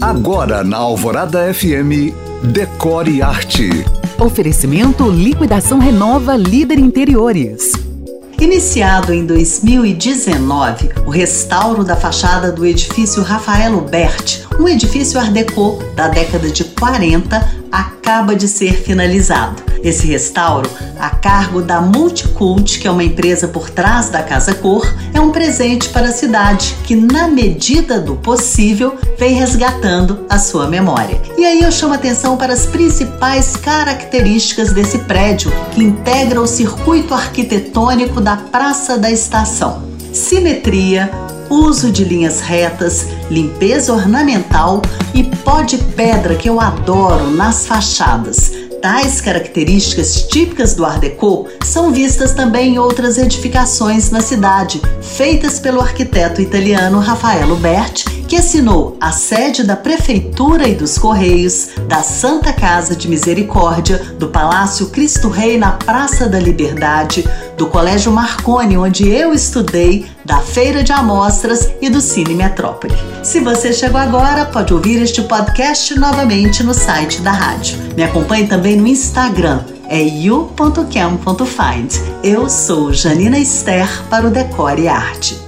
Agora na Alvorada FM, Decore Arte. Oferecimento Liquidação Renova Líder Interiores. Iniciado em 2019, o restauro da fachada do edifício Rafael Huberti, um edifício Art Deco da década de 40, acaba de ser finalizado. Esse restauro, a cargo da Multicult, que é uma empresa por trás da Casa Cor, é um presente para a cidade que, na medida do possível, vem resgatando a sua memória. E aí eu chamo atenção para as principais características desse prédio que integra o circuito arquitetônico da Praça da Estação. Simetria, uso de linhas retas, limpeza ornamental e pó de pedra que eu adoro nas fachadas. Tais características típicas do Art Deco são vistas também em outras edificações na cidade, feitas pelo arquiteto italiano Raffaello Berti, que assinou a sede da Prefeitura e dos Correios, da Santa Casa de Misericórdia, do Palácio Cristo Rei na Praça da Liberdade, do Colégio Marconi, onde eu estudei, da Feira de Amostras e do Cine Metrópole. Se você chegou agora, pode ouvir este podcast novamente no site da rádio. Me acompanhe também no Instagram, é you.cam.find. Eu sou Janina Esther para o Decore Arte.